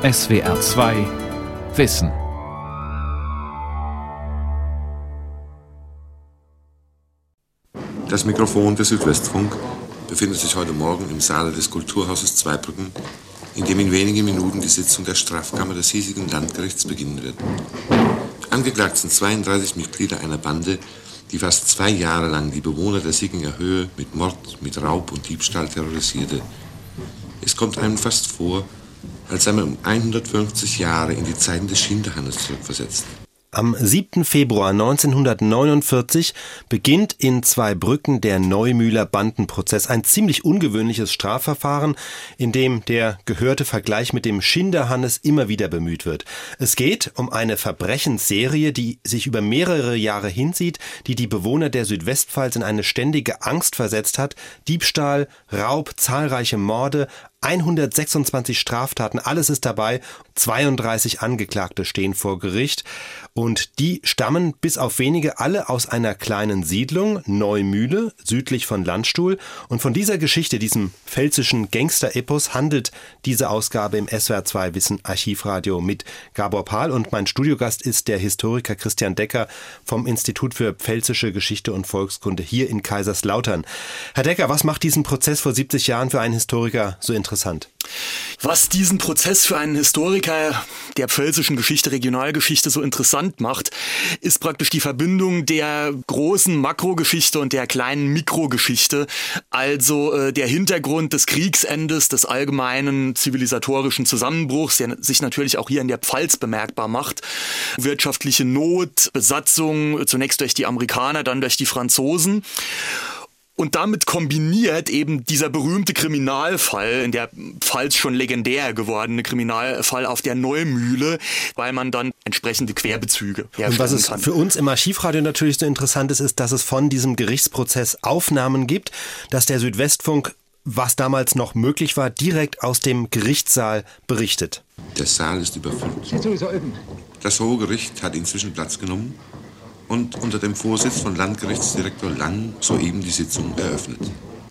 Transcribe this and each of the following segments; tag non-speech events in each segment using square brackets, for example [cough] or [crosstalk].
SWR 2 Wissen. Das Mikrofon des Südwestfunk befindet sich heute Morgen im Saal des Kulturhauses Zweibrücken, in dem in wenigen Minuten die Sitzung der Strafkammer des hiesigen Landgerichts beginnen wird. Angeklagt sind 32 Mitglieder einer Bande, die fast zwei Jahre lang die Bewohner der Sieginger Höhe mit Mord, mit Raub und Diebstahl terrorisierte. Es kommt einem fast vor, als sei man um 150 Jahre in die Zeiten des Schinderhannes zurückversetzt. Am 7. Februar 1949 beginnt in Zweibrücken der Neumühler Bandenprozess, ein ziemlich ungewöhnliches Strafverfahren, in dem der gehörte Vergleich mit dem Schinderhannes immer wieder bemüht wird. Es geht um eine Verbrechensserie, die sich über mehrere Jahre hinzieht, die die Bewohner der Südwestpfalz in eine ständige Angst versetzt hat. Diebstahl, Raub, zahlreiche Morde, 126 Straftaten, alles ist dabei. 32 Angeklagte stehen vor Gericht und die stammen bis auf wenige alle aus einer kleinen Siedlung, Neumühle, südlich von Landstuhl. Und von dieser Geschichte, diesem pfälzischen Gangster-Epos, handelt diese Ausgabe im SWR 2 Wissen Archivradio mit Gabor Pahl und mein Studiogast ist der Historiker Christian Decker vom Institut für Pfälzische Geschichte und Volkskunde hier in Kaiserslautern. Herr Decker, was macht diesen Prozess vor 70 Jahren für einen Historiker so interessant? Interessant. Was diesen Prozess für einen Historiker der pfälzischen Geschichte, Regionalgeschichte so interessant macht, ist praktisch die Verbindung der großen Makrogeschichte und der kleinen Mikrogeschichte. Also äh, der Hintergrund des Kriegsendes, des allgemeinen zivilisatorischen Zusammenbruchs, der sich natürlich auch hier in der Pfalz bemerkbar macht. Wirtschaftliche Not, Besatzung, zunächst durch die Amerikaner, dann durch die Franzosen. Und damit kombiniert eben dieser berühmte Kriminalfall, in der Pfalz schon legendär gewordene Kriminalfall auf der Neumühle, weil man dann entsprechende Querbezüge herstellen Und was es kann. für uns im Archivradio natürlich so interessant ist, ist, dass es von diesem Gerichtsprozess Aufnahmen gibt, dass der Südwestfunk was damals noch möglich war, direkt aus dem Gerichtssaal berichtet. Der Saal ist überfüllt. Das Hohe Gericht hat inzwischen Platz genommen und unter dem Vorsitz von Landgerichtsdirektor Lang soeben die Sitzung eröffnet.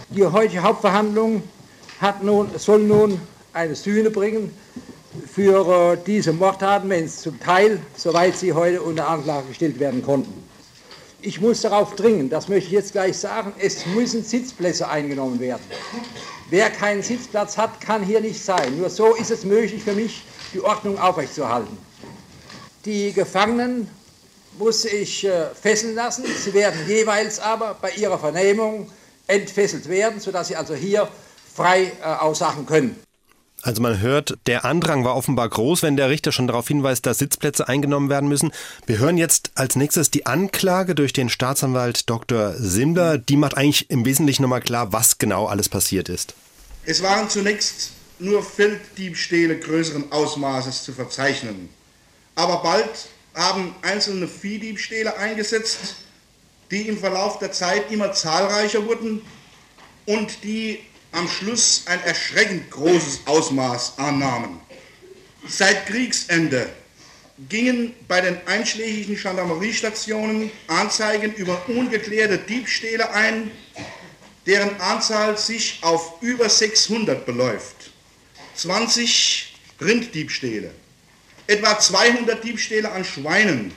Die heutige Hauptverhandlung nun, soll nun eine Sühne bringen für äh, diese Mordtaten, wenn es zum Teil, soweit sie heute unter Anklage gestellt werden konnten. Ich muss darauf dringen, das möchte ich jetzt gleich sagen, es müssen Sitzplätze eingenommen werden. Wer keinen Sitzplatz hat, kann hier nicht sein. Nur so ist es möglich für mich, die Ordnung aufrechtzuerhalten. Die Gefangenen muss ich äh, fesseln lassen. Sie werden jeweils aber bei ihrer Vernehmung entfesselt werden, sodass sie also hier frei äh, aussagen können. Also man hört, der Andrang war offenbar groß, wenn der Richter schon darauf hinweist, dass Sitzplätze eingenommen werden müssen. Wir hören jetzt als nächstes die Anklage durch den Staatsanwalt Dr. Simler. Die macht eigentlich im Wesentlichen nochmal klar, was genau alles passiert ist. Es waren zunächst nur Felddiebstähle größeren Ausmaßes zu verzeichnen. Aber bald haben einzelne Viehdiebstähle eingesetzt, die im Verlauf der Zeit immer zahlreicher wurden und die am Schluss ein erschreckend großes Ausmaß annahmen. Seit Kriegsende gingen bei den einschlägigen Gendarmeriestationen Anzeigen über ungeklärte Diebstähle ein, deren Anzahl sich auf über 600 beläuft. 20 Rinddiebstähle, etwa 200 Diebstähle an Schweinen,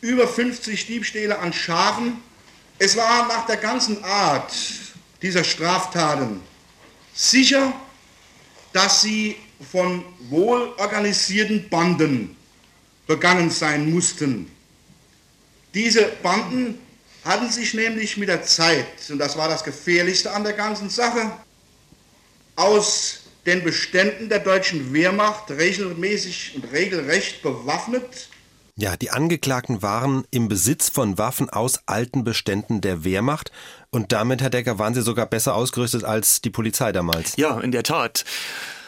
über 50 Diebstähle an Schafen. Es war nach der ganzen Art dieser Straftaten sicher, dass sie von wohlorganisierten Banden begangen sein mussten. Diese Banden hatten sich nämlich mit der Zeit, und das war das Gefährlichste an der ganzen Sache, aus den Beständen der deutschen Wehrmacht regelmäßig und regelrecht bewaffnet. Ja, die Angeklagten waren im Besitz von Waffen aus alten Beständen der Wehrmacht und damit, Herr Decker, waren sie sogar besser ausgerüstet als die Polizei damals. Ja, in der Tat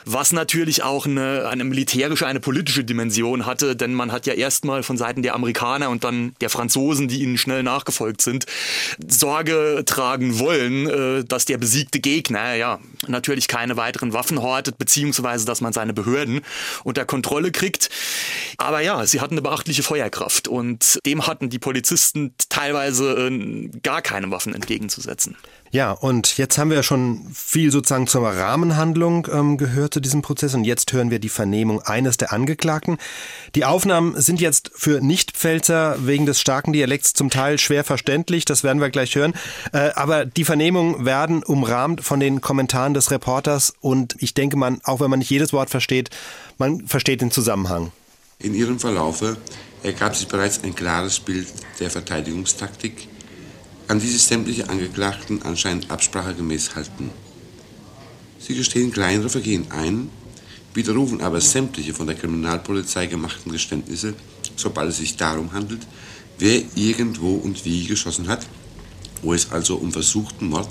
was natürlich auch eine, eine militärische, eine politische Dimension hatte, denn man hat ja erstmal von Seiten der Amerikaner und dann der Franzosen, die ihnen schnell nachgefolgt sind, Sorge tragen wollen, äh, dass der besiegte Gegner ja natürlich keine weiteren Waffen hortet, beziehungsweise dass man seine Behörden unter Kontrolle kriegt. Aber ja, sie hatten eine beachtliche Feuerkraft und dem hatten die Polizisten teilweise äh, gar keine Waffen entgegenzusetzen. Ja, und jetzt haben wir schon viel sozusagen zur Rahmenhandlung ähm, gehört zu diesem Prozess und jetzt hören wir die Vernehmung eines der Angeklagten. Die Aufnahmen sind jetzt für Nichtpfälzer wegen des starken Dialekts zum Teil schwer verständlich, das werden wir gleich hören. Äh, aber die Vernehmungen werden umrahmt von den Kommentaren des Reporters und ich denke man, auch wenn man nicht jedes Wort versteht, man versteht den Zusammenhang. In ihrem Verlaufe ergab sich bereits ein klares Bild der Verteidigungstaktik, an die sich sämtliche Angeklagten anscheinend absprachegemäß halten. Sie gestehen kleinere Vergehen ein, widerrufen aber sämtliche von der Kriminalpolizei gemachten Geständnisse, sobald es sich darum handelt, wer irgendwo und wie geschossen hat, wo es also um versuchten Mord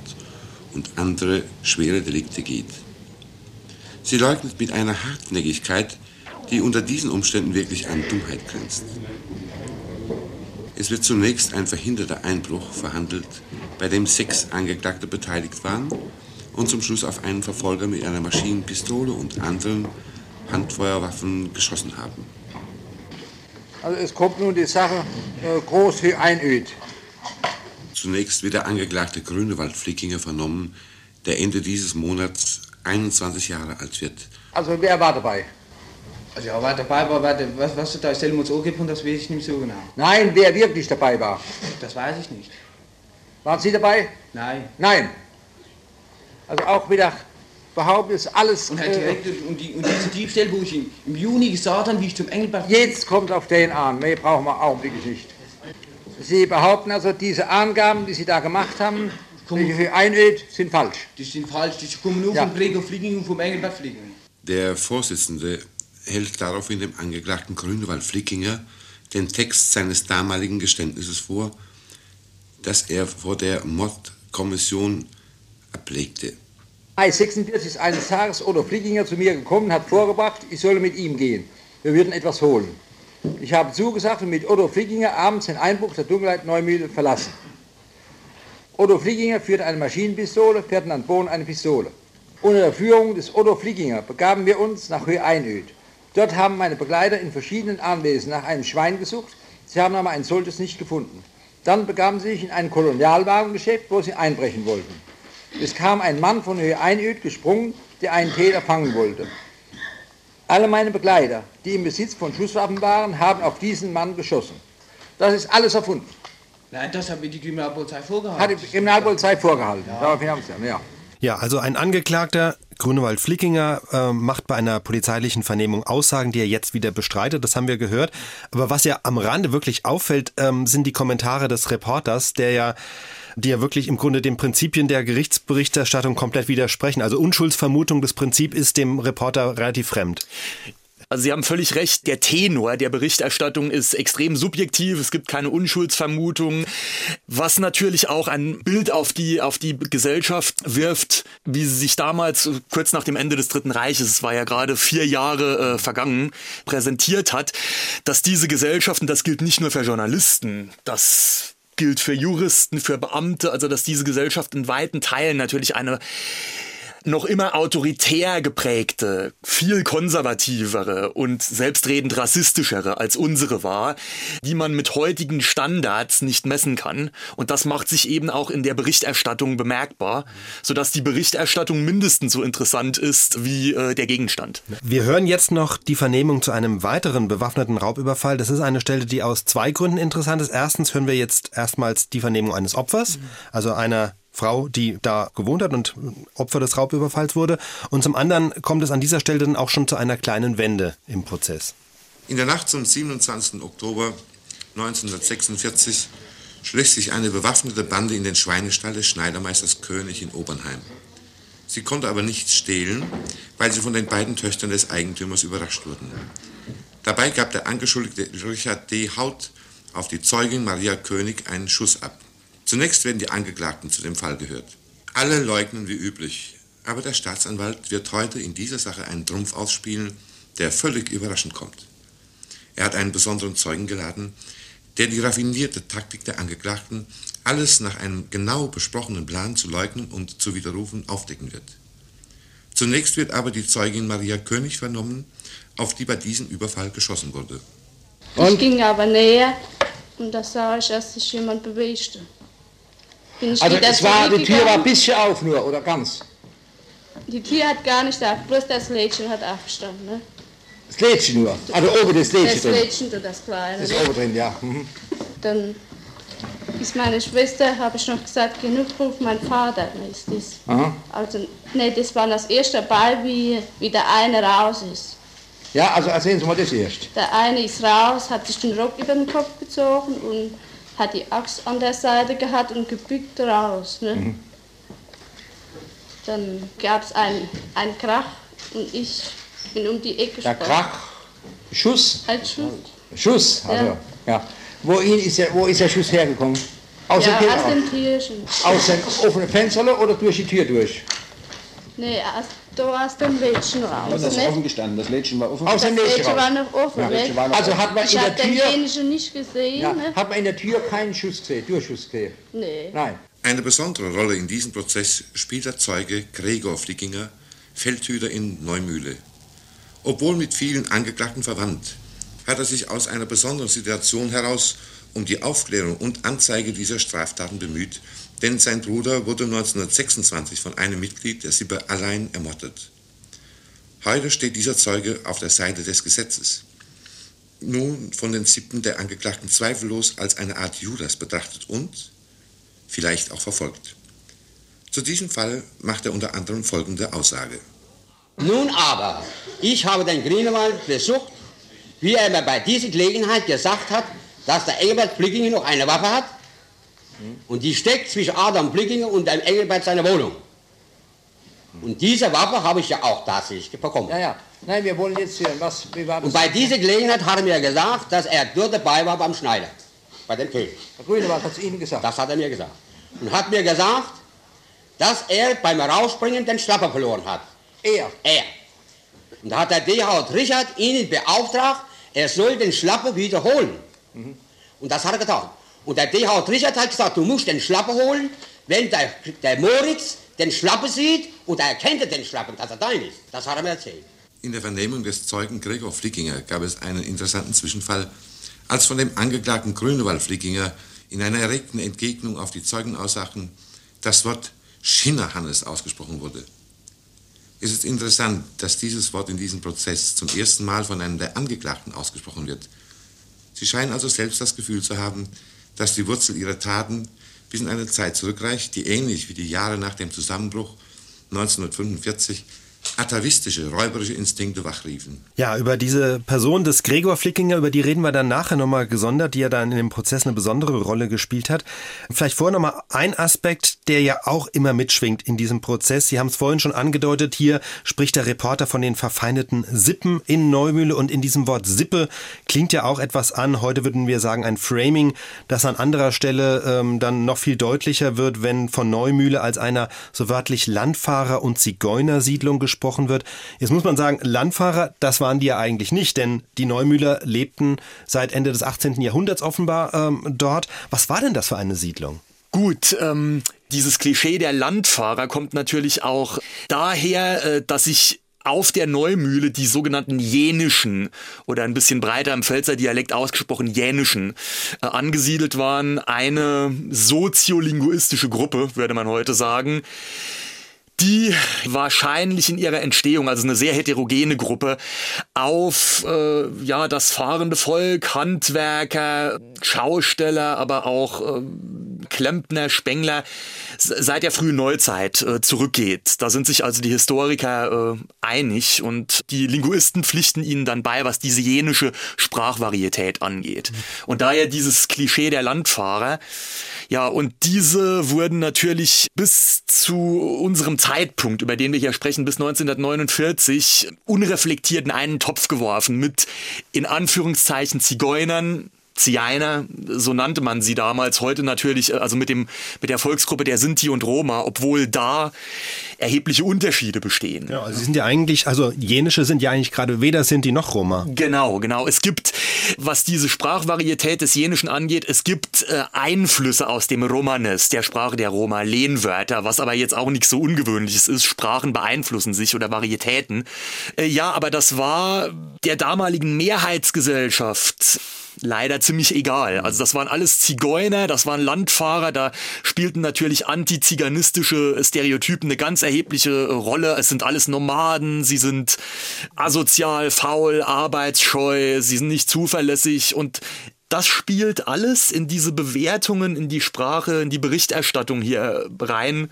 und andere schwere Delikte geht. Sie leugnet mit einer Hartnäckigkeit, die unter diesen Umständen wirklich an Dummheit grenzt. Es wird zunächst ein verhinderter Einbruch verhandelt, bei dem sechs Angeklagte beteiligt waren und zum Schluss auf einen Verfolger mit einer Maschinenpistole und anderen Handfeuerwaffen geschossen haben. Also es kommt nun die Sache äh, groß für einöd. Zunächst wird der Angeklagte Grünewald Flickinger vernommen, der Ende dieses Monats 21 Jahre alt wird. Also wer war dabei? Also ja, war dabei war, warte, was, was du da Stellen uns angegeben das weiß ich nicht so genau. Nein, wer wirklich dabei war. Das weiß ich nicht. Waren Sie dabei? Nein. Nein. Also auch wieder behauptet es alles. Und, halt äh, direkt, und, die, und diese Diebstähle, wo ich im, im Juni gesagt habe, wie ich zum Engelbert... jetzt kommt auf den an. Mehr brauchen wir Augenblick nicht. Sie behaupten also, diese Angaben, die Sie da gemacht haben, welche für einöd, sind falsch. Die sind falsch, die kommen nur Ja. vom Gregor Fliegen und vom Engelbert Fliegen. Der Vorsitzende hält daraufhin dem Angeklagten Grünewald Flickinger den Text seines damaligen Geständnisses vor, das er vor der Mordkommission ablegte. Mai 46 ist eines Tages Otto Flickinger zu mir gekommen, hat vorgebracht, ich solle mit ihm gehen. Wir würden etwas holen. Ich habe zugesagt und mit Otto Flickinger abends den Einbruch der Dunkelheit Neumühle verlassen. Otto Flickinger führte eine Maschinenpistole, Ferdinand Bohn eine Pistole. Unter der Führung des Otto Flickinger begaben wir uns nach Höhe Einöd. Dort haben meine Begleiter in verschiedenen Anwesen nach einem Schwein gesucht, sie haben aber ein solches nicht gefunden. Dann begaben sie sich in ein Kolonialwarengeschäft, wo sie einbrechen wollten. Es kam ein Mann von Höhe Einöd gesprungen, der einen Täter fangen wollte. Alle meine Begleiter, die im Besitz von Schusswaffen waren, haben auf diesen Mann geschossen. Das ist alles erfunden. Nein, das hat mir die Kriminalpolizei vorgehalten. Hat die Kriminalpolizei vorgehalten. Daraufhin haben sie ja. Ja, also ein Angeklagter, Grünewald Flickinger, äh, macht bei einer polizeilichen Vernehmung Aussagen, die er jetzt wieder bestreitet. Das haben wir gehört. Aber was ja am Rande wirklich auffällt, ähm, sind die Kommentare des Reporters, der ja die ja wirklich im Grunde den Prinzipien der Gerichtsberichterstattung komplett widersprechen. Also Unschuldsvermutung, das Prinzip ist dem Reporter relativ fremd. Also Sie haben völlig recht, der Tenor der Berichterstattung ist extrem subjektiv, es gibt keine Unschuldsvermutung, was natürlich auch ein Bild auf die, auf die Gesellschaft wirft, wie sie sich damals, kurz nach dem Ende des Dritten Reiches, es war ja gerade vier Jahre äh, vergangen, präsentiert hat, dass diese Gesellschaften, das gilt nicht nur für Journalisten, das gilt für Juristen, für Beamte, also dass diese Gesellschaft in weiten Teilen natürlich eine noch immer autoritär geprägte, viel konservativere und selbstredend rassistischere als unsere war, die man mit heutigen Standards nicht messen kann. Und das macht sich eben auch in der Berichterstattung bemerkbar, sodass die Berichterstattung mindestens so interessant ist wie äh, der Gegenstand. Wir hören jetzt noch die Vernehmung zu einem weiteren bewaffneten Raubüberfall. Das ist eine Stelle, die aus zwei Gründen interessant ist. Erstens hören wir jetzt erstmals die Vernehmung eines Opfers, also einer Frau, die da gewohnt hat und Opfer des Raubüberfalls wurde. Und zum anderen kommt es an dieser Stelle dann auch schon zu einer kleinen Wende im Prozess. In der Nacht zum 27. Oktober 1946 schlich sich eine bewaffnete Bande in den Schweinestall des Schneidermeisters König in Obernheim. Sie konnte aber nichts stehlen, weil sie von den beiden Töchtern des Eigentümers überrascht wurden. Dabei gab der Angeschuldigte Richard D. Haut auf die Zeugin Maria König einen Schuss ab. Zunächst werden die Angeklagten zu dem Fall gehört. Alle leugnen wie üblich, aber der Staatsanwalt wird heute in dieser Sache einen Trumpf ausspielen, der völlig überraschend kommt. Er hat einen besonderen Zeugen geladen, der die raffinierte Taktik der Angeklagten, alles nach einem genau besprochenen Plan zu leugnen und zu widerrufen, aufdecken wird. Zunächst wird aber die Zeugin Maria König vernommen, auf die bei diesem Überfall geschossen wurde. Ich ging aber näher und da sah ich, dass sich jemand bewegte. Also es war, die Tür war ein bisschen auf nur, oder ganz? Die Tür hat gar nicht auf, bloß das Lädchen hat aufgestanden. Ne? Das Lädchen nur. Also oben das Lädchen Das drin. Lädchen oder das Kleine. Das ne? ist oben drin, ja. Mhm. Dann ist meine Schwester, habe ich noch gesagt, genug ruf mein Vater, ne, ist das. Aha. Also, ne, das war das erste Ball, wie, wie der eine raus ist. Ja, also erzählen Sie mal das erst. Der eine ist raus, hat sich den Rock über den Kopf gezogen und hat die Axt an der Seite gehabt und gebückt raus. Ne? Mhm. Dann gab es einen, Krach und ich bin um die Ecke Der gesprungen. Krach, Schuss, Ein Schuss. Schuss, also, Ja. ja. Wohin ist der, wo ist der Schuss hergekommen? Aus Ja, aus dem Türchen. Aus dem offenen Fenster oder durch die Tür durch? Nee, aus, da aus dem Lädchen raus. Das ist ne? offen gestanden, das Lädchen war offen. Aus dem Das Lädchen Lädchen war noch offen. Ja, ne? Lädchen war noch Also hat man ich in der Tür, denjenigen nicht gesehen. ja, Ne? hat man in der Tür keinen Schuss gesehen, Durchschuss gesehen? Nee. Nein. Eine besondere Rolle in diesem Prozess spielt der Zeuge Gregor Flickinger, Feldhüter in Neumühle. Obwohl mit vielen Angeklagten verwandt, hat er sich aus einer besonderen Situation heraus um die Aufklärung und Anzeige dieser Straftaten bemüht, denn sein Bruder wurde 1926 von einem Mitglied der Sippe allein ermordet. Heute steht dieser Zeuge auf der Seite des Gesetzes. Nun von den Sippen der Angeklagten zweifellos als eine Art Judas betrachtet und vielleicht auch verfolgt. Zu diesem Fall macht er unter anderem folgende Aussage. Nun aber, ich habe den Grünewald besucht, wie er mir bei dieser Gelegenheit gesagt hat, dass der Engelbert Blickinger noch eine Waffe hat und die steckt zwischen Adam Blickinger und dem Engelbert seiner Wohnung. Und diese Waffe habe ich ja auch tatsächlich bekommen. Ja, ja. Nein, wir wollen jetzt hören, was, wie war das? Und bei dieser Gelegenheit hat er mir gesagt, dass er dort dabei war beim Schneider, bei dem König. Herr Grünewald hat es Ihnen gesagt. Das hat er mir gesagt. Und hat mir gesagt, dass er beim Rausspringen den Schlapper verloren hat. Er. Er. Und da hat der D.H. Richard ihn beauftragt, er soll den Schlapper wiederholen. Und das hat er getan. Und der D.H. Richard hat gesagt, du musst den Schlapper holen, wenn der, der Moritz den Schlapper sieht und er erkennt den Schlapper, dass er dein ist. Das hat er mir erzählt. In der Vernehmung des Zeugen Gregor Flickinger gab es einen interessanten Zwischenfall, als von dem Angeklagten Grünewald Flickinger in einer erregten Entgegnung auf die Zeugenaussagen das Wort Schinnerhannes ausgesprochen wurde. Es ist interessant, dass dieses Wort in diesem Prozess zum ersten Mal von einem der Angeklagten ausgesprochen wird. Sie scheinen also selbst das Gefühl zu haben, dass die Wurzel ihrer Taten bis in eine Zeit zurückreicht, die ähnlich wie die Jahre nach dem Zusammenbruch 1945 atavistische, räuberische Instinkte wachriefen. Ja, über diese Person des Gregor Flickinger, über die reden wir dann nachher nochmal gesondert, die ja dann in dem Prozess eine besondere Rolle gespielt hat. Vielleicht vorher nochmal ein Aspekt, der ja auch immer mitschwingt in diesem Prozess. Sie haben es vorhin schon angedeutet, hier spricht der Reporter von den verfeindeten Sippen in Neumühle und in diesem Wort Sippe klingt ja auch etwas an. Heute würden wir sagen ein Framing, das an anderer Stelle ähm, dann noch viel deutlicher wird, wenn von Neumühle als einer so wörtlich Landfahrer- und Zigeunersiedlung gesprochen wird. Jetzt muss man sagen, Landfahrer, das waren die ja eigentlich nicht, denn die Neumühler lebten seit Ende des 18. Jahrhunderts offenbar ähm, dort. Was war denn das für eine Siedlung? Gut, ähm, dieses Klischee der Landfahrer kommt natürlich auch daher, äh, dass sich auf der Neumühle die sogenannten Jänischen oder ein bisschen breiter im Pfälzer Dialekt ausgesprochen Jänischen äh, angesiedelt waren. Eine soziolinguistische Gruppe, würde man heute sagen, die wahrscheinlich in ihrer Entstehung, also eine sehr heterogene Gruppe, auf äh, ja das fahrende Volk, Handwerker, Schausteller, aber auch äh, Klempner, Spengler seit der frühen Neuzeit äh, zurückgeht. Da sind sich also die Historiker äh, einig und die Linguisten pflichten ihnen dann bei, was diese jenische Sprachvarietät angeht. Und daher dieses Klischee der Landfahrer. Ja, und diese wurden natürlich bis zu unserem Zeitpunkt, über den wir hier sprechen, bis 1949, unreflektiert in einen Topf geworfen mit in Anführungszeichen Zigeunern, Zigeiner, so nannte man sie damals, heute natürlich, äh, also mit dem, mit der Volksgruppe der Sinti und Roma, obwohl da erhebliche Unterschiede bestehen. Ja, also sie sind ja eigentlich, also jenische sind ja eigentlich gerade weder Sinti noch Roma. Genau, genau. Es gibt, was diese Sprachvarietät des Jenischen angeht, es gibt äh, Einflüsse aus dem Romanes, der Sprache der Roma, Lehnwörter, was aber jetzt auch nichts so Ungewöhnliches ist. Sprachen beeinflussen sich oder Varietäten. Äh, ja, aber das war der damaligen Mehrheitsgesellschaft leider ziemlich egal. Also das waren alles Zigeuner, das waren Landfahrer, da spielten natürlich antiziganistische Stereotypen eine ganz erhebliche Rolle. Es sind alles Nomaden, sie sind asozial, faul, arbeitsscheu, sie sind nicht zuverlässig und das spielt alles in diese Bewertungen, in die Sprache, in die Berichterstattung hier rein.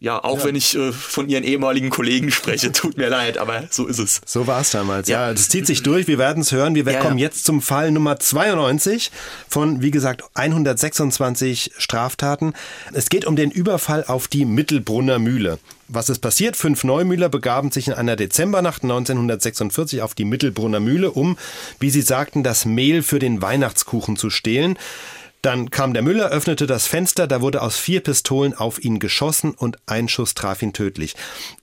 Ja, auch ja. wenn ich äh, von Ihren ehemaligen Kollegen spreche, tut mir leid, aber so ist es. So war es damals, ja. Das zieht sich durch, wir werden es hören. Wir ja, kommen ja. jetzt zum Fall Nummer 92 von, wie gesagt, 126 Straftaten. Es geht um den Überfall auf die Mittelbrunner Mühle. Was ist passiert? Fünf Neumühler begaben sich in einer Dezembernacht 1946 auf die Mittelbrunner Mühle, um, wie sie sagten, das Mehl für den Weihnachtskuchen zu stehlen. Dann kam der Müller, öffnete das Fenster, da wurde aus vier Pistolen auf ihn geschossen und ein Schuss traf ihn tödlich.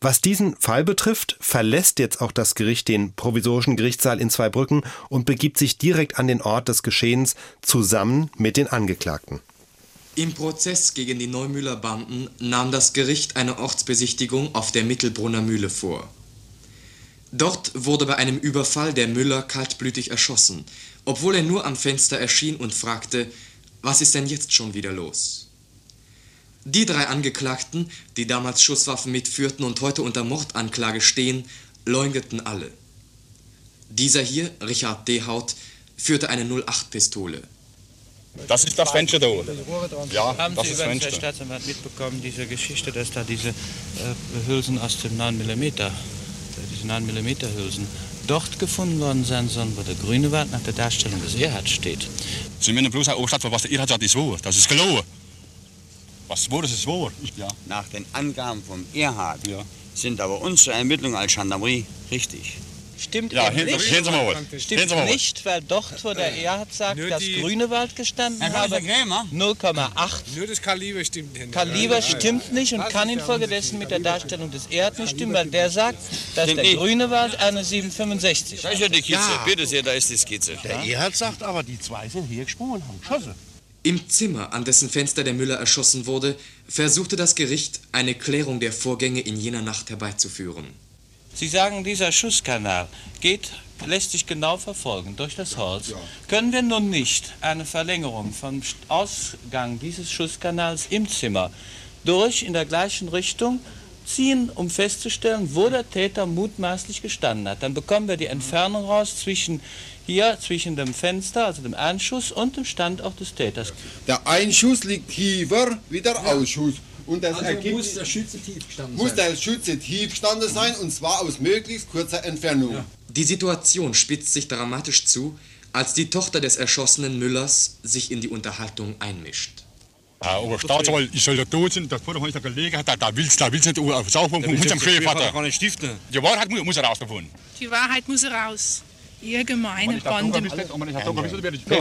Was diesen Fall betrifft, verlässt jetzt auch das Gericht den provisorischen Gerichtssaal in Zweibrücken und begibt sich direkt an den Ort des Geschehens zusammen mit den Angeklagten. Im Prozess gegen die Neumühler Banden nahm das Gericht eine Ortsbesichtigung auf der Mittelbrunner Mühle vor. Dort wurde bei einem Überfall der Müller kaltblütig erschossen, obwohl er nur am Fenster erschien und fragte, was ist denn jetzt schon wieder los? Die drei Angeklagten, die damals Schusswaffen mitführten und heute unter Mordanklage stehen, leugneten alle. Dieser hier, Richard Dehaut, führte eine 08-Pistole. Das ist das Fenster da. Ja, Haben das Sie ist über Fenster. den Staatsanwalt mitbekommen, diese Geschichte, dass da diese äh, Hülsen aus dem 9 mm, äh, diese 9 mm Hülsen, dort gefunden worden sein sollen, wo der grüne Wald nach der Darstellung des Erhards steht. Sie müssen bloß gesagt, was der Erhard sagt, ist wahr. Das ist gelogen. Was wahr ist, ist wahr. Ja. Nach den Angaben vom Erhard ja. sind aber unsere Ermittlungen als Gendarmerie richtig. Stimmt ja, eben nicht. Hin, hin Stimmt hin nicht, weil dort, wo der Erhard sagt, dass Grünewald gestanden habe, 0,8. Nur das Kaliber stimmt nicht. Kaliber stimmt nicht und kann infolgedessen mit der Darstellung des Erhard nicht stimmen, weil der sagt, dass der Grünewald eine 765 Da ist ja die Skizze, ja. bitte sehr, da ist die Skizze. Der Erhard sagt aber, die zwei sind hier gesprungen und haben geschossen. Im Zimmer, an dessen Fenster der Müller erschossen wurde, versuchte das Gericht, eine Klärung der Vorgänge in jener Nacht herbeizuführen. Sie sagen, dieser Schusskanal geht, lässt sich genau verfolgen durch das Holz. Ja. Können wir nun nicht eine Verlängerung vom Ausgang dieses Schusskanals im Zimmer durch in der gleichen Richtung ziehen, um festzustellen, wo der Täter mutmaßlich gestanden hat. Dann bekommen wir die Entfernung raus zwischen hier, zwischen dem Fenster, also dem Einschuss und dem Standort des Täters. Der Einschuss liegt tiefer wie der Ausschuss. Und das also ergibt, muss der Schütze tief gestanden muss sein. der Schütze tief gestanden sein und zwar aus möglichst kurzer Entfernung. Ja. Die Situation spitzt sich dramatisch zu, als die Tochter des erschossenen Müllers sich in die Unterhaltung einmischt. Ja, aber Staatsanwalt, ich soll ja tot sein, das wurde heute gelegen, da, da willst du nicht auf Saufung von unserem Chef. Die Wahrheit muss er rausgefunden. Die Wahrheit muss raus. Ihr gemeine Bande.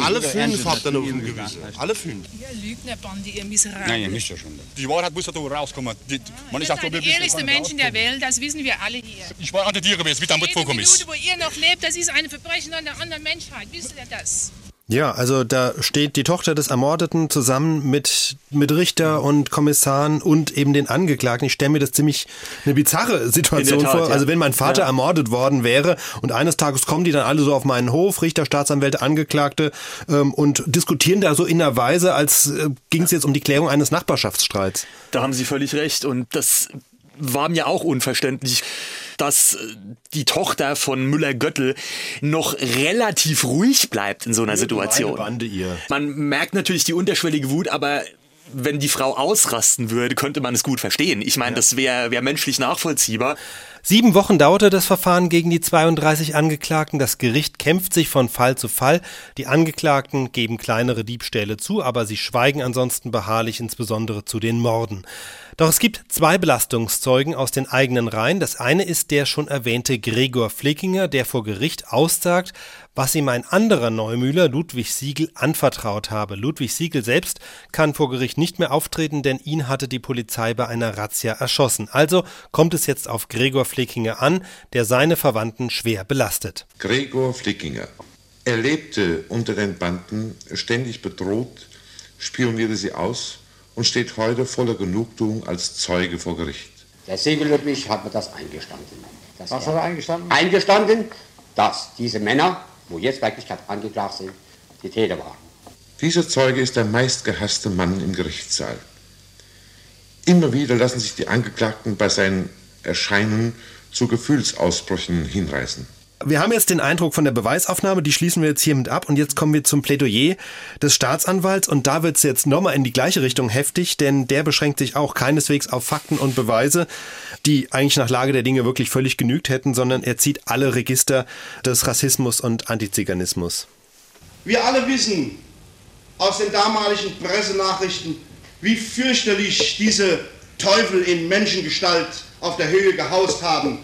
Alle fünf habt ihr noch umgewiesen. Alle fünf. Ihr Lügnerbande, ihr Miserabel. Nein, ihr müsst ja schon. Die Wahrheit muss da rauskommen. Die, man ist die ehrlichsten Menschen der Welt, das wissen wir alle hier. Ich war an der Tiere gewesen, wie damit vorkommen ist. Die Minute, wo ihr noch lebt, das ist ein Verbrechen an der anderen Menschheit. Wisst ihr das? Ja, also da steht die Tochter des Ermordeten zusammen mit, mit Richter und Kommissaren und eben den Angeklagten. Ich stelle mir das ziemlich eine bizarre Situation Tat, vor. Ja. Also wenn mein Vater ja. ermordet worden wäre und eines Tages kommen die dann alle so auf meinen Hof, Richter, Staatsanwälte, Angeklagte ähm, und diskutieren da so in der Weise, als äh, ging es jetzt um die Klärung eines Nachbarschaftsstreits. Da haben Sie völlig recht und das war mir auch unverständlich dass äh, die Tochter von Müller-Göttel noch relativ ruhig bleibt in so einer Situation. Man merkt natürlich die unterschwellige Wut, aber wenn die Frau ausrasten würde, könnte man es gut verstehen. Ich meine, ja. das wäre wär menschlich nachvollziehbar. Sieben Wochen dauerte das Verfahren gegen die 32 Angeklagten. Das Gericht kämpft sich von Fall zu Fall. Die Angeklagten geben kleinere Diebstähle zu, aber sie schweigen ansonsten beharrlich, insbesondere zu den Morden. Doch es gibt zwei Belastungszeugen aus den eigenen Reihen. Das eine ist der schon erwähnte Gregor Flickinger, der vor Gericht aussagt, was ihm ein anderer Neumühler, Ludwig Siegel, anvertraut habe. Ludwig Siegel selbst kann vor Gericht nicht mehr auftreten, denn ihn hatte die Polizei bei einer Razzia erschossen. Also kommt es jetzt auf Gregor Flickinger an, der seine Verwandten schwer belastet. Gregor Flickinger. Er lebte unter den Banden, ständig bedroht, spionierte sie aus und steht heute voller Genugtuung als Zeuge vor Gericht. Der Ludwig hat mir das eingestanden. Was hat er eingestanden? Eingestanden, dass diese Männer wo jetzt Wirklichkeit angeklagt sind, die Täter waren. Dieser Zeuge ist der meistgehasste Mann im Gerichtssaal. Immer wieder lassen sich die Angeklagten bei seinen Erscheinen zu Gefühlsausbrüchen hinreißen. Wir haben jetzt den Eindruck von der Beweisaufnahme, die schließen wir jetzt hiermit ab und jetzt kommen wir zum Plädoyer des Staatsanwalts und da wird es jetzt nochmal in die gleiche Richtung heftig, denn der beschränkt sich auch keineswegs auf Fakten und Beweise, die eigentlich nach Lage der Dinge wirklich völlig genügt hätten, sondern er zieht alle Register des Rassismus und Antiziganismus. Wir alle wissen aus den damaligen Pressenachrichten, wie fürchterlich diese Teufel in Menschengestalt auf der Höhe gehaust haben.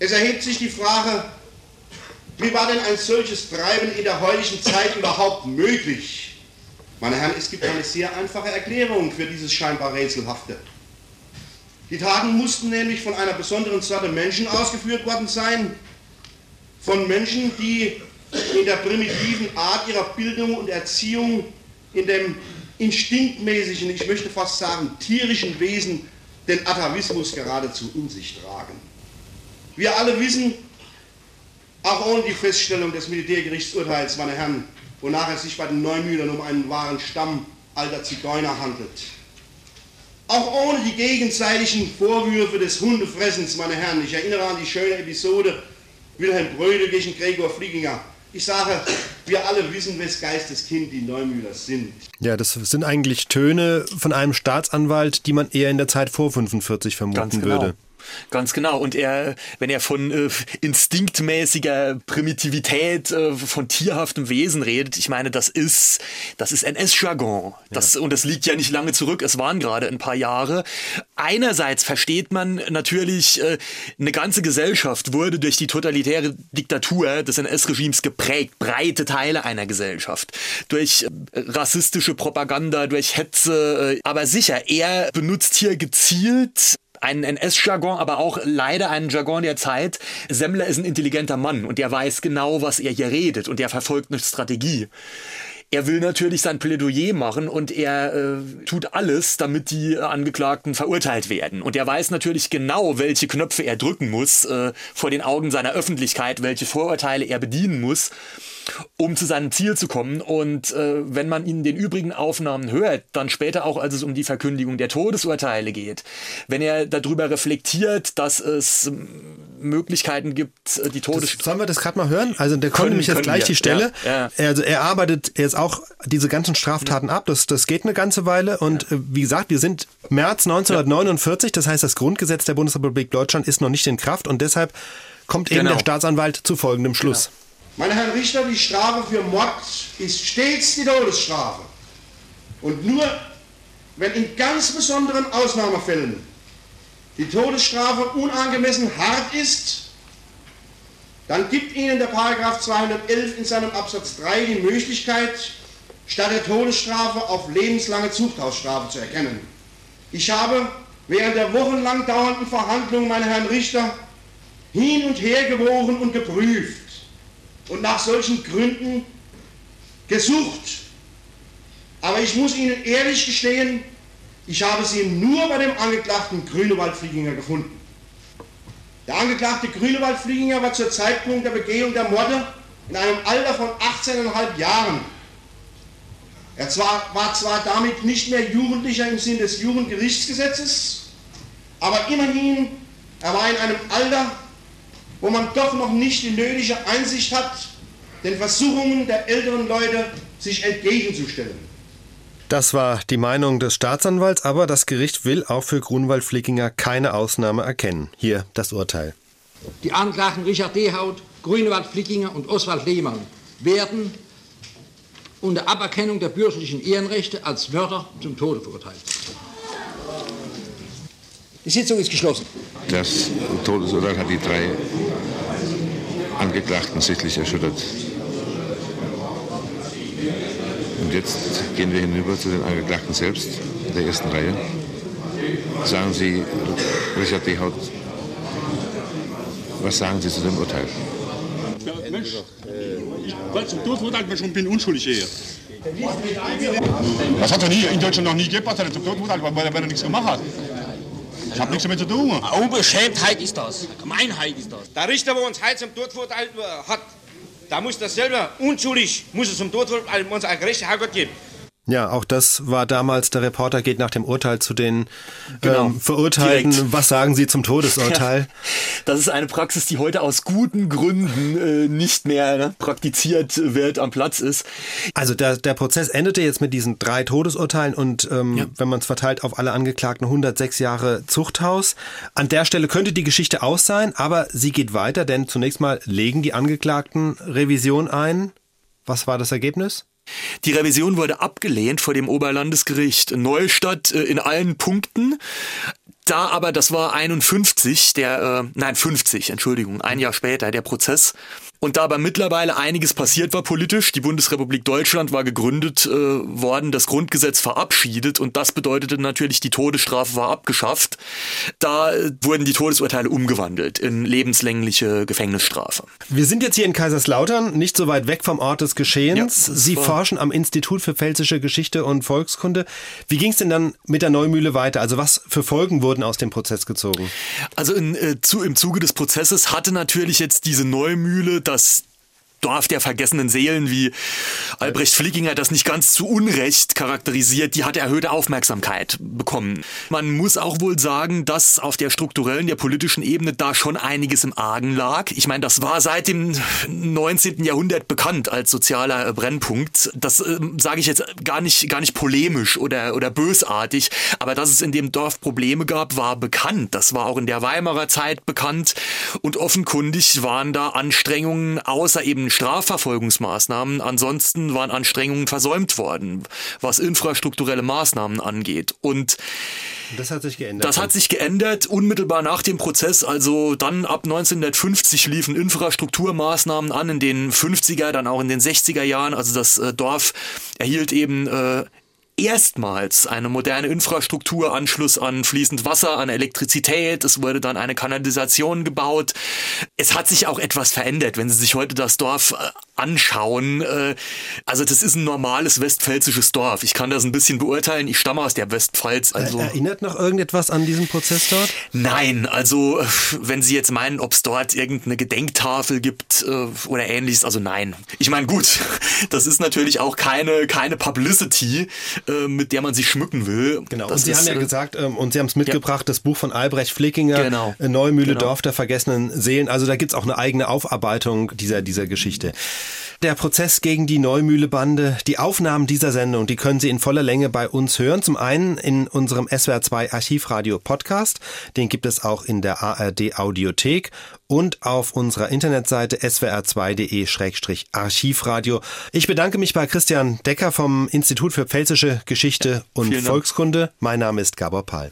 Es erhebt sich die Frage, wie war denn ein solches Treiben in der heutigen Zeit überhaupt möglich? Meine Herren, es gibt eine sehr einfache Erklärung für dieses scheinbar Rätselhafte. Die Taten mussten nämlich von einer besonderen Sorte Menschen ausgeführt worden sein, von Menschen, die in der primitiven Art ihrer Bildung und Erziehung, in dem instinktmäßigen, ich möchte fast sagen tierischen Wesen, den Atavismus geradezu in sich tragen. Wir alle wissen, auch ohne die Feststellung des Militärgerichtsurteils, meine Herren, wonach es sich bei den Neumühlern um einen wahren Stamm alter Zigeuner handelt. Auch ohne die gegenseitigen Vorwürfe des Hundefressens, meine Herren. Ich erinnere an die schöne Episode Wilhelm Bröde gegen Gregor Flieginger. Ich sage, wir alle wissen, wes Geistes Kind die Neumühler sind. Ja, das sind eigentlich Töne von einem Staatsanwalt, die man eher in der Zeit vor 45 vermuten Ganz genau. würde. Ganz genau. Und er, wenn er von äh, instinktmäßiger Primitivität, äh, von tierhaftem Wesen redet, ich meine, das ist, das ist NS-Jargon. Das, Und das liegt ja nicht lange zurück. Es waren gerade ein paar Jahre. Einerseits versteht man natürlich, äh, eine ganze Gesellschaft wurde durch die totalitäre Diktatur des NS-Regimes geprägt. Breite Teile einer Gesellschaft. Durch äh, rassistische Propaganda, durch Hetze. Äh, aber sicher, er benutzt hier gezielt einen NS-Jargon, aber auch leider einen Jargon der Zeit. Semmler ist ein intelligenter Mann und der weiß genau, was er hier redet und der verfolgt eine Strategie. Er will natürlich sein Plädoyer machen und er äh, tut alles, damit die Angeklagten verurteilt werden. Und er weiß natürlich genau, welche Knöpfe er drücken muss äh, vor den Augen seiner Öffentlichkeit, welche Vorurteile er bedienen muss um zu seinem Ziel zu kommen. Und äh, wenn man in den übrigen Aufnahmen hört, dann später auch, als es um die Verkündigung der Todesurteile geht, wenn er darüber reflektiert, dass es ähm, Möglichkeiten gibt, äh, die Todes... Das, sollen wir das gerade mal hören? Also der kommt nämlich jetzt gleich wir, die Stelle. ja, ja. Also er arbeitet jetzt auch diese ganzen Straftaten ab. Das, das geht eine ganze Weile. Und äh, wie gesagt, wir sind März 1949. Das heißt, das Grundgesetz der Bundesrepublik Deutschland ist noch nicht in Kraft. Und deshalb kommt eben Genau. der Staatsanwalt zu folgendem Schluss. Meine Herren Richter, die Strafe für Mord ist stets die Todesstrafe. Und nur wenn in ganz besonderen Ausnahmefällen die Todesstrafe unangemessen hart ist, dann gibt Ihnen der Paragraph 211 in seinem Absatz 3 die Möglichkeit, statt der Todesstrafe auf lebenslange Zuchthausstrafe zu erkennen. Ich habe während der wochenlang dauernden Verhandlungen, meine Herren Richter, hin und her gewogen und geprüft und nach solchen Gründen gesucht. Aber ich muss Ihnen ehrlich gestehen, ich habe sie nur bei dem Angeklagten Grünewald-Flieginger gefunden. Der Angeklagte Grünewald-Flieginger war zur Zeitpunkt der Begehung der Morde in einem Alter von 18,5 Jahren. Er zwar, war zwar damit nicht mehr Jugendlicher im Sinn des Jugendgerichtsgesetzes, aber immerhin, er war in einem Alter, wo man doch noch nicht die nötige Einsicht hat, den Versuchungen der älteren Leute sich entgegenzustellen. Das war die Meinung des Staatsanwalts, aber das Gericht will auch für Grunwald-Flickinger keine Ausnahme erkennen. Hier das Urteil. Die Anklagten Richard Dehaut, Grünewald Flickinger und Oswald Lehmann werden unter Aberkennung der bürgerlichen Ehrenrechte als Mörder zum Tode verurteilt. Die Sitzung ist geschlossen. Das Todesurteil hat die drei Angeklagten sichtlich erschüttert. Und jetzt gehen wir hinüber zu den Angeklagten selbst, in der ersten Reihe. Sagen Sie, Richard Dehaut, was sagen Sie zu dem Urteil? Ja, Mensch, weil zum Tod wurde halt schon bin unschuldig hier. Das hat er nie, in Deutschland noch nie gebracht, dass er zum Tod wurde, weil er, weil er nichts gemacht hat. Ich habe nichts damit zu tun. Unbeschämtheit ist das. Gemeinheit ist das. Der Richter, der uns heute zum Tod verurteilt hat, Da muss das selber unschuldig, muss es zum Tod, muss ein gerechter Herrgott geben. Ja, auch das war damals, der Reporter geht nach dem Urteil zu den Genau. ähm, Verurteilten. Direkt. Was sagen Sie zum Todesurteil? [laughs] Das ist eine Praxis, die heute aus guten Gründen äh, nicht mehr ne, praktiziert wird, am Platz ist. Also der, der Prozess endete jetzt mit diesen drei Todesurteilen und ähm, wenn man es verteilt auf alle Angeklagten 106 Jahre Zuchthaus. An der Stelle könnte die Geschichte aus sein, aber sie geht weiter, denn zunächst mal legen die Angeklagten Revision ein. Was war das Ergebnis? Die Revision wurde abgelehnt vor dem Oberlandesgericht Neustadt äh, in allen Punkten. Da aber, das war 51, der, äh, nein, 50, Entschuldigung, ein Jahr später, der Prozess. Und da aber mittlerweile einiges passiert war politisch, die Bundesrepublik Deutschland war gegründet äh, worden, das Grundgesetz verabschiedet und das bedeutete natürlich, die Todesstrafe war abgeschafft. Da äh, wurden die Todesurteile umgewandelt in lebenslängliche Gefängnisstrafe. Wir sind jetzt hier in Kaiserslautern, nicht so weit weg vom Ort des Geschehens. Ja, Sie forschen am Institut für Pfälzische Geschichte und Volkskunde. Wie ging es denn dann mit der Neumühle weiter? Also was für Folgen wurden aus dem Prozess gezogen? Also in, äh, zu, im Zuge des Prozesses hatte natürlich jetzt diese Neumühle das Dorf der vergessenen Seelen, wie Albrecht Flickinger das nicht ganz zu Unrecht charakterisiert, die hat erhöhte Aufmerksamkeit bekommen. Man muss auch wohl sagen, dass auf der strukturellen, der politischen Ebene da schon einiges im Argen lag. Ich meine, das war seit dem 19. Jahrhundert bekannt als sozialer äh, Brennpunkt. Das ähm, sage ich jetzt gar nicht, gar nicht polemisch oder, oder bösartig, aber dass es in dem Dorf Probleme gab, war bekannt. Das war auch in der Weimarer Zeit bekannt und offenkundig waren da Anstrengungen außer eben Strafverfolgungsmaßnahmen. Ansonsten waren Anstrengungen versäumt worden, was infrastrukturelle Maßnahmen angeht. Und Das hat sich geändert. das hat sich geändert unmittelbar nach dem Prozess. Also dann ab 1950 liefen Infrastrukturmaßnahmen an in den 50er, dann auch in den 60er Jahren. Also das äh, Dorf erhielt eben äh, erstmals eine moderne Infrastruktur, Anschluss an fließend Wasser, an Elektrizität. Es wurde dann eine Kanalisation gebaut. Es hat sich auch etwas verändert, wenn Sie sich heute das Dorf äh, anschauen. Äh, also das ist ein normales westpfälzisches Dorf. Ich kann das ein bisschen beurteilen. Ich stamme aus der Westpfalz. Also Erinnert noch irgendetwas an diesen Prozess dort? Nein, also äh, wenn Sie jetzt meinen, ob es dort irgendeine Gedenktafel gibt äh, oder ähnliches, also nein. Ich meine, gut, [laughs] das ist natürlich auch keine, keine Publicity, äh, mit der man sich schmücken will. Genau. Das und Sie ist, haben ja äh, gesagt, ähm, und Sie haben es mitgebracht, das Buch von Albrecht Flickinger, Genau. äh, Neumühle, Genau. Dorf der vergessenen Seelen. Also da gibt's auch eine eigene Aufarbeitung dieser, dieser Geschichte. Der Prozess gegen die Neumühle-Bande, die Aufnahmen dieser Sendung, die können Sie in voller Länge bei uns hören. Zum einen in unserem SWR2 Archivradio Podcast, den gibt es auch in der ARD Audiothek und auf unserer Internetseite swr2.de-archivradio. Ich bedanke mich bei Christian Decker vom Institut für Pfälzische Geschichte und. Volkskunde. Mein Name ist Gabor Pahl.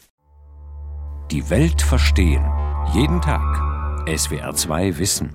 Die Welt verstehen. Jeden Tag. SWR2 Wissen.